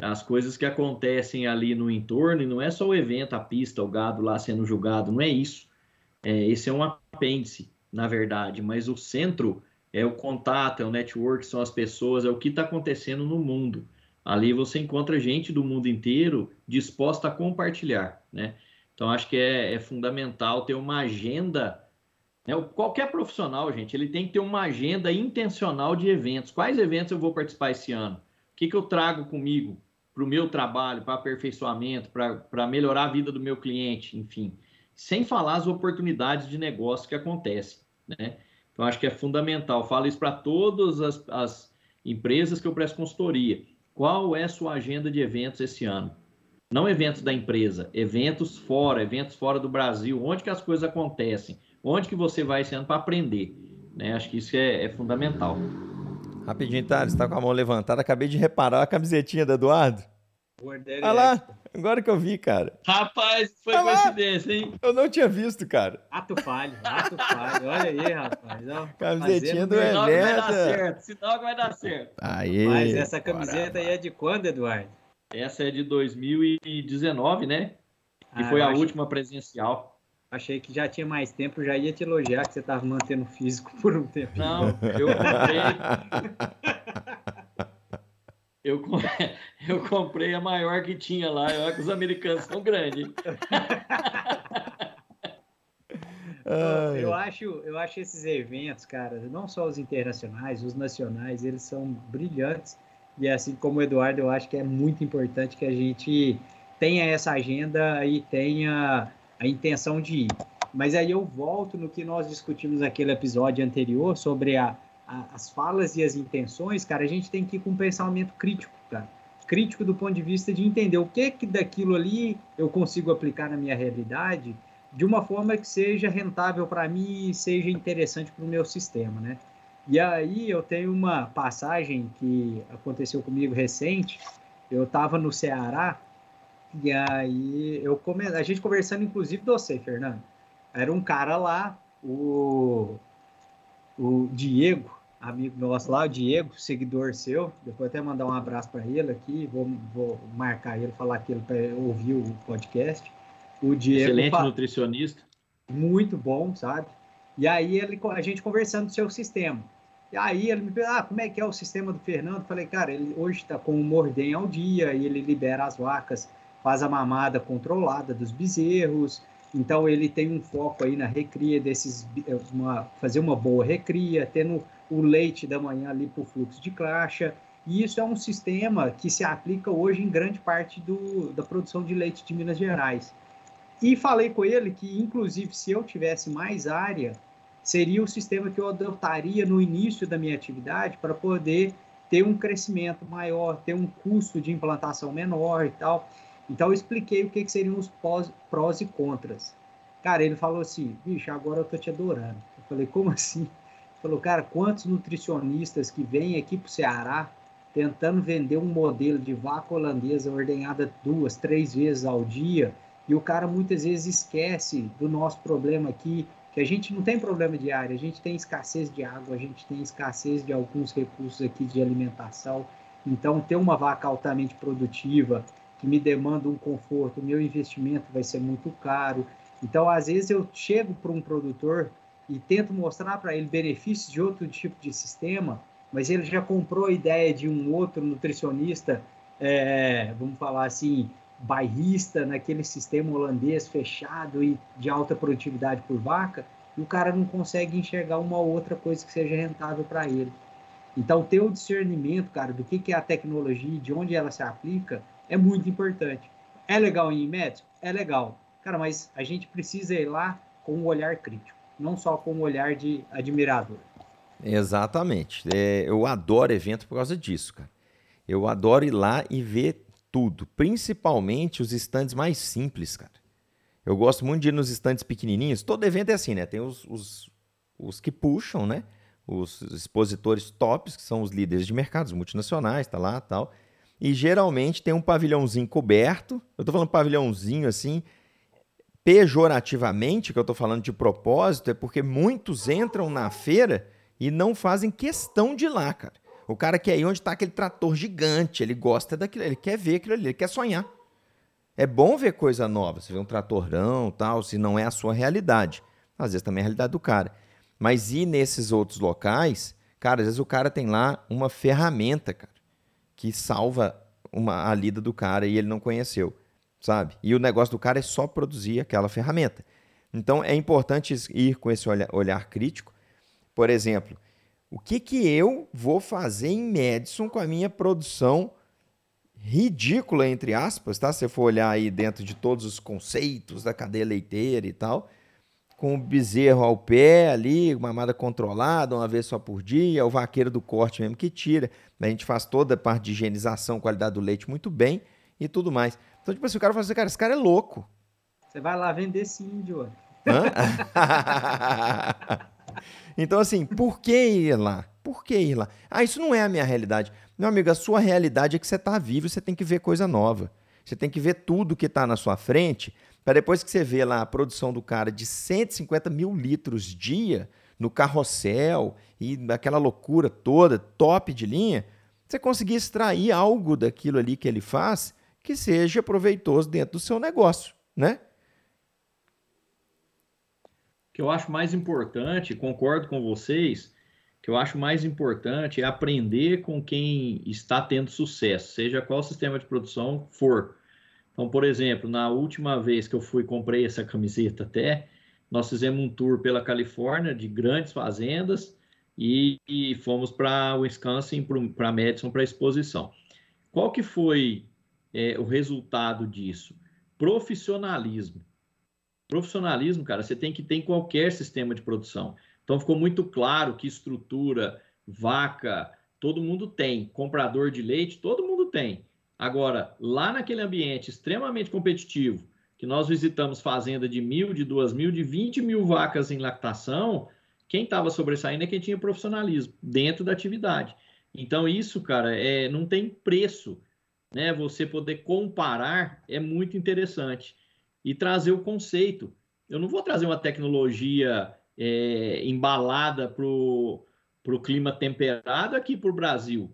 As coisas que acontecem ali no entorno, e não é só o evento, a pista, o gado lá sendo julgado, não é isso. É, esse é um apêndice, na verdade, mas o centro é o contato, é o network, são as pessoas, é o que está acontecendo no mundo. Ali você encontra gente do mundo inteiro disposta a compartilhar, né? Então acho que é, é fundamental ter uma agenda. Né? Qualquer profissional, gente, ele tem que ter uma agenda intencional de eventos. Quais eventos eu vou participar esse ano? O que, que eu trago comigo? Para o meu trabalho, para aperfeiçoamento, para melhorar a vida do meu cliente, enfim. Sem falar as oportunidades de negócio que acontecem, né? Então, acho que é fundamental. Falo isso para todas as, as empresas que eu presto consultoria. Qual é a sua agenda de eventos esse ano? Não eventos da empresa, eventos fora, eventos fora do Brasil, onde que as coisas acontecem, onde que você vai sendo para aprender. Né? Acho que isso é, é fundamental. Rapidinho, Thales, tá com a mão levantada. Acabei de reparar a camisetinha do Eduardo. Olha lá, agora que eu vi, cara. Rapaz, foi Olha coincidência, hein? Eu não tinha visto, cara. Ato falho, ato falho. Olha aí, rapaz. Ó, camisetinha do. Sinal vai dar certo, sinal que vai dar certo. Aí, Mas essa camiseta aí é de quando, Eduardo? Essa é de 2019, né? Que ah, foi a achei... última presencial. Achei que já tinha mais tempo, já ia te elogiar que você estava mantendo físico por um tempo. Não, eu comprei. Eu, eu comprei a maior que tinha lá. Olha que os americanos são grandes. eu acho, eu acho esses eventos, cara, não só os internacionais, os nacionais, eles são brilhantes. E assim como o Eduardo, eu acho que é muito importante que a gente tenha essa agenda e tenha a intenção de ir. Mas aí eu volto no que nós discutimos naquele episódio anterior sobre a, as falas e as intenções, cara, a gente tem que ir com um pensamento crítico, cara. Crítico do ponto de vista de entender o que que daquilo ali eu consigo aplicar na minha realidade de uma forma que seja rentável para mim e seja interessante para o meu sistema, né? E aí eu tenho uma passagem que aconteceu comigo recente. Eu estava no Ceará e aí eu come... a gente conversando inclusive do você, Fernando. Era um cara lá, o o Diego, amigo nosso lá, o Diego, seguidor seu. Depois até mandar um abraço para ele aqui. Vou, vou marcar ele, falar que ele para ouvir o podcast. O Diego. Excelente fala, nutricionista. Muito bom, sabe? E aí ele, a gente conversando do seu sistema. E aí ele me perguntou, ah, como é que é o sistema do Fernando? Eu falei, cara, ele hoje está com um mordem ao dia e ele libera as vacas, faz a mamada controlada dos bezerros, então ele tem um foco aí na recria desses, uma, fazer uma boa recria, tendo o leite da manhã ali para o fluxo de caixa. E isso é um sistema que se aplica hoje em grande parte do, da produção de leite de Minas Gerais. E falei com ele que, inclusive, se eu tivesse mais área, seria o sistema que eu adotaria no início da minha atividade para poder ter um crescimento maior, ter um custo de implantação menor e tal. Então eu expliquei o que, que seriam os pós, prós e contras. Cara, ele falou assim, bicho, agora eu tô te adorando. Eu falei, como assim? Ele falou, cara, quantos nutricionistas que vêm aqui pro Ceará tentando vender um modelo de vaca holandesa ordenhada duas, três vezes ao dia, e o cara muitas vezes esquece do nosso problema aqui, que a gente não tem problema de área, a gente tem escassez de água, a gente tem escassez de alguns recursos aqui de alimentação. Então, ter uma vaca altamente produtiva, que me demanda um conforto, o meu investimento vai ser muito caro. Então, às vezes, eu chego para um produtor e tento mostrar para ele benefícios de outro tipo de sistema, mas ele já comprou a ideia de um outro nutricionista, é, vamos falar assim, bairrista, naquele sistema holandês fechado e de alta produtividade por vaca, e o cara não consegue enxergar uma outra coisa que seja rentável para ele. Então, ter o discernimento, cara, do que, que é a tecnologia, de onde ela se aplica, é muito importante. É legal ir em médico? É legal. Cara, mas a gente precisa ir lá com um olhar crítico, não só com um olhar de admirador. Exatamente. É, eu adoro evento por causa disso, cara. Eu adoro ir lá e ver tudo, principalmente os estandes mais simples, cara. Eu gosto muito de ir nos estandes pequenininhos. Todo evento é assim, né? Tem os, os, os que puxam, né? Os expositores tops, que são os líderes de mercados multinacionais, tá lá tal. E geralmente tem um pavilhãozinho coberto. Eu tô falando pavilhãozinho assim, pejorativamente, que eu tô falando de propósito, é porque muitos entram na feira e não fazem questão de ir lá, cara. O cara quer ir onde está aquele trator gigante, ele gosta daquilo, ele quer ver aquilo ali, ele quer sonhar. É bom ver coisa nova, você vê um tratorão tal, se não é a sua realidade. Às vezes também é a realidade do cara. Mas ir nesses outros locais, cara, às vezes o cara tem lá uma ferramenta, cara que salva uma, a lida do cara e ele não conheceu, sabe? E o negócio do cara é só produzir aquela ferramenta. Então é importante ir com esse olhar, olhar crítico. Por exemplo, o que, que eu vou fazer em Madison com a minha produção ridícula, entre aspas, tá? Se você for olhar aí dentro de todos os conceitos da cadeia leiteira e tal, com o bezerro ao pé ali, mamada controlada, uma vez só por dia, o vaqueiro do corte mesmo que tira. A gente faz toda a parte de higienização, qualidade do leite muito bem e tudo mais. Então, tipo assim, o cara fala assim, cara, esse cara é louco. Você vai lá vender esse índio. então, assim, por que ir lá? Por que ir lá? Ah, isso não é a minha realidade. Meu amigo, a sua realidade é que você está vivo e você tem que ver coisa nova. Você tem que ver tudo que está na sua frente, para depois que você vê lá a produção do cara de 150 mil litros dia no carrossel e aquela loucura toda, top de linha, você conseguir extrair algo daquilo ali que ele faz que seja proveitoso dentro do seu negócio, né? O que eu acho mais importante, concordo com vocês, que eu acho mais importante é aprender com quem está tendo sucesso, seja qual sistema de produção for. Então, por exemplo, na última vez que eu fui comprei essa camiseta até, nós fizemos um tour pela Califórnia de grandes fazendas e, e fomos para Wisconsin, para Madison, para exposição. Qual que foi é, o resultado disso? Profissionalismo. Profissionalismo, cara, você tem que ter em qualquer sistema de produção. Então ficou muito claro que estrutura, vaca, todo mundo tem. Comprador de leite, todo mundo tem. Agora, lá naquele ambiente extremamente competitivo, que nós visitamos fazenda de mil, de duas mil, de 20 mil vacas em lactação, quem estava sobressaindo é quem tinha profissionalismo dentro da atividade. Então, isso, cara, é, não tem preço. Né? Você poder comparar é muito interessante. E trazer o conceito. Eu não vou trazer uma tecnologia é, embalada para o clima temperado aqui para o Brasil.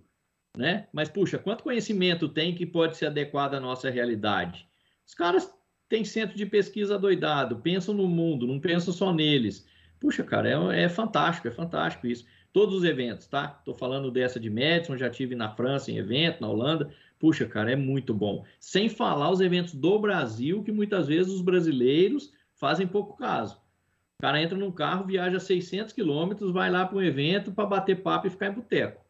Né? Mas, puxa, quanto conhecimento tem que pode ser adequado à nossa realidade? Os caras têm centro de pesquisa doidado, pensam no mundo, não pensam só neles. Puxa, cara, é, é fantástico, é fantástico isso. Todos os eventos, tá? Estou falando dessa de Madison, já tive na França em evento, na Holanda. Puxa, cara, é muito bom. Sem falar os eventos do Brasil, que muitas vezes os brasileiros fazem pouco caso. O cara entra num carro, viaja 600 quilômetros, vai lá para um evento para bater papo e ficar em boteco.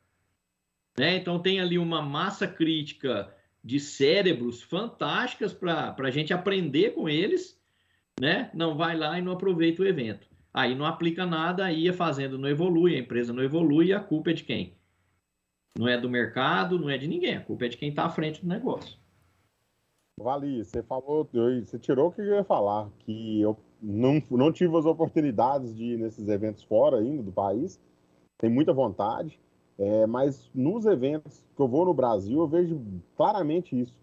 Né? Então tem ali uma massa crítica de cérebros fantásticas para a gente aprender com eles, né? Não vai lá e não aproveita o evento. Aí não aplica nada, aí a fazenda não evolui, a empresa não evolui, a culpa é de quem? Não é do mercado, não é de ninguém, a culpa é de quem está à frente do negócio. Vale, você falou, você tirou o que eu ia falar, que eu não, não tive as oportunidades de ir nesses eventos fora ainda do país, tem muita vontade, é, mas nos eventos que eu vou no Brasil, eu vejo claramente isso.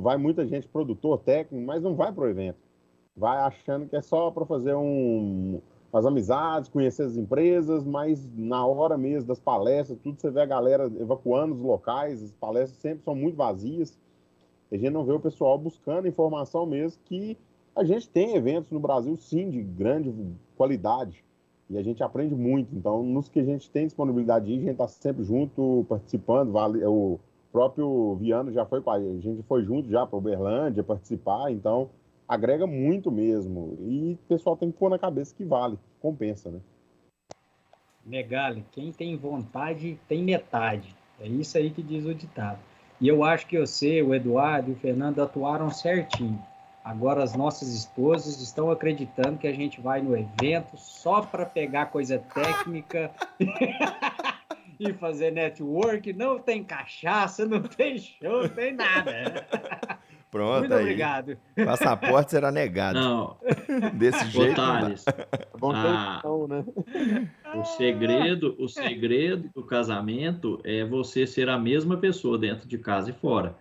Vai muita gente, produtor, técnico, mas não vai para o evento. Vai achando que é só para fazer um, as amizades, conhecer as empresas, mas na hora mesmo das palestras, tudo você vê a galera evacuando os locais, as palestras sempre são muito vazias. A gente não vê o pessoal buscando informação mesmo que a gente tem eventos no Brasil, sim, de grande qualidade. E a gente aprende muito. Então, nos que a gente tem disponibilidade a gente está sempre junto, participando. Vale, o próprio Viano já foi com a gente, foi junto já para Uberlândia participar. Então, agrega muito mesmo. E o pessoal tem que pôr na cabeça que vale, compensa, né? Megali, quem tem vontade tem metade. É isso aí que diz o ditado. E eu acho que você, o Eduardo e o Fernando atuaram certinho. Agora as nossas esposas estão acreditando que a gente vai no evento só para pegar coisa técnica e fazer network. Não tem cachaça, não tem show, não tem nada. Pronto, Muito aí. obrigado. Passaporte será negado. Não, Desse jeito. não dá. Thales, Bom Ah. então, né? o segredo, o segredo do casamento é você ser a mesma pessoa dentro de casa e fora.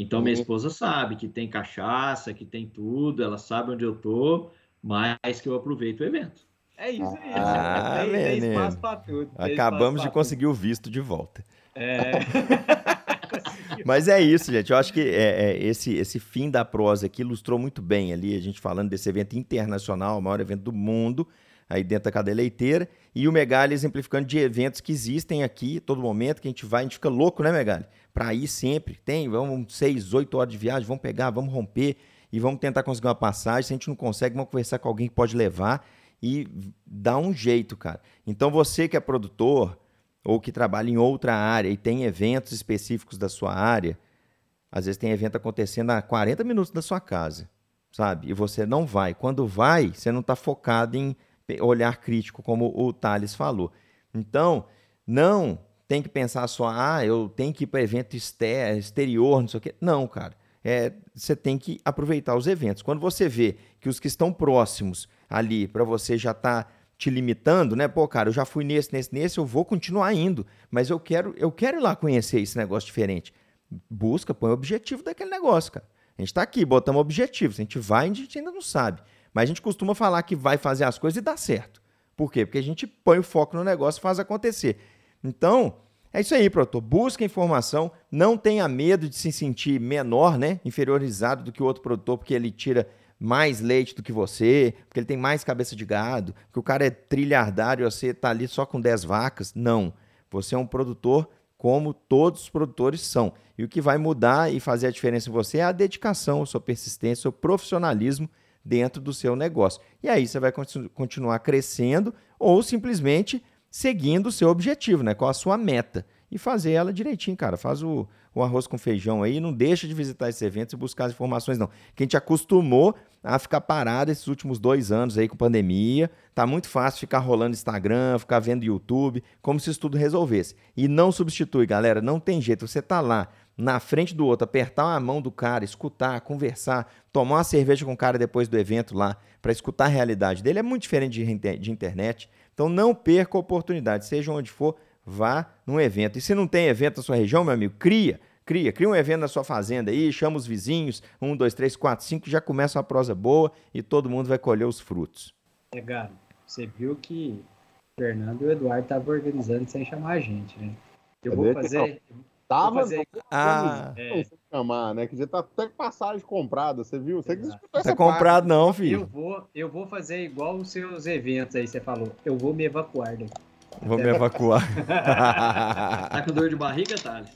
Então, minha Uhum. esposa sabe que tem cachaça, que tem tudo, ela sabe onde eu tô, mas que eu aproveito o evento. É isso aí. Ah, tem, tem menino. espaço para tudo. tem Acabamos de conseguir o visto de volta. tudo. É. Mas é isso, gente. Eu acho que é, é, esse, esse fim da prosa aqui ilustrou muito bem ali, a gente falando desse evento internacional, o maior evento do mundo, aí dentro da cadeia leiteira, e o Megali exemplificando de eventos que existem aqui, todo momento, que a gente vai, a gente fica louco, né, Megali? Pra ir sempre. Tem, vamos seis, oito horas de viagem, vamos pegar, vamos romper e vamos tentar conseguir uma passagem. Se a gente não consegue, vamos conversar com alguém que pode levar e dar um jeito, cara. Então você que é produtor, ou que trabalha em outra área e tem eventos específicos da sua área, às vezes tem evento acontecendo a 40 minutos da sua casa, sabe? E você não vai. Quando vai, você não está focado em olhar crítico, como o Thales falou. Então, não tem que pensar só, ah, eu tenho que ir para evento exter- exterior, não sei o quê. Não, cara. é, você tem que aproveitar os eventos. Quando você vê que os que estão próximos ali para você já tá te limitando, né? Pô, cara, eu já fui nesse, nesse, nesse, eu vou continuar indo, mas eu quero, eu quero ir lá conhecer esse negócio diferente. Busca, põe o objetivo daquele negócio, cara. A gente está aqui, botamos objetivos. A gente vai, a gente ainda não sabe. Mas a gente costuma falar que vai fazer as coisas e dá certo. Por quê? Porque a gente põe o foco no negócio e faz acontecer. Então, é isso aí, produtor. Busca informação, não tenha medo de se sentir menor, né? Inferiorizado do que o outro produtor, porque ele tira mais leite do que você, porque ele tem mais cabeça de gado, que o cara é trilhardário e você está ali só com 10 vacas. Não. Você é um produtor como todos os produtores são. E o que vai mudar e fazer a diferença em você é a dedicação, a sua persistência, o seu profissionalismo dentro do seu negócio. E aí você vai continuar crescendo ou simplesmente seguindo o seu objetivo, né? Qual a sua meta. E fazer ela direitinho, cara. Faz o, o arroz com feijão aí, não deixa de visitar esses eventos e buscar as informações, não. Que a gente acostumou a ficar parado esses últimos dois anos aí com pandemia. Tá muito fácil ficar rolando Instagram, ficar vendo YouTube, como se isso tudo resolvesse. E não substitui, galera, não tem jeito. Você tá lá na frente do outro, apertar a mão do cara, escutar, conversar, tomar uma cerveja com o cara depois do evento lá, para escutar a realidade dele, é muito diferente de, de internet. Então não perca a oportunidade, seja onde for, vá num evento. E se não tem evento na sua região, meu amigo, cria. Cria, cria um evento na sua fazenda aí, chama os vizinhos, um, dois, três, quatro, cinco, já começa uma prosa boa e todo mundo vai colher os frutos. É, Galo, você viu que o Fernando e o Eduardo estavam organizando sem chamar a gente, né? Eu vou fazer. Tava fazer... ah, é. chamar, né? Que já tá até passagem comprada, você viu? Você que disputou Tá comprado parte. não, filho. Eu vou, eu vou fazer igual os seus eventos aí, você falou. Eu vou me evacuar daqui. Vou me evacuar. tá com dor de barriga, Thales?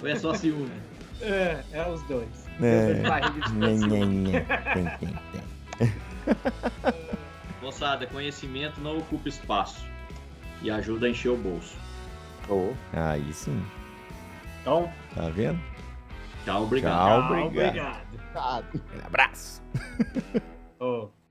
Ou é só ciúme? É, é os dois. É. Dor de barriga de tem, tem, tem. Moçada, conhecimento não ocupa espaço e ajuda a encher o bolso. Oh. Aí sim. Então. Tá vendo? Tchau, obrigado. Tchau, obrigado. obrigado. Um abraço. oh.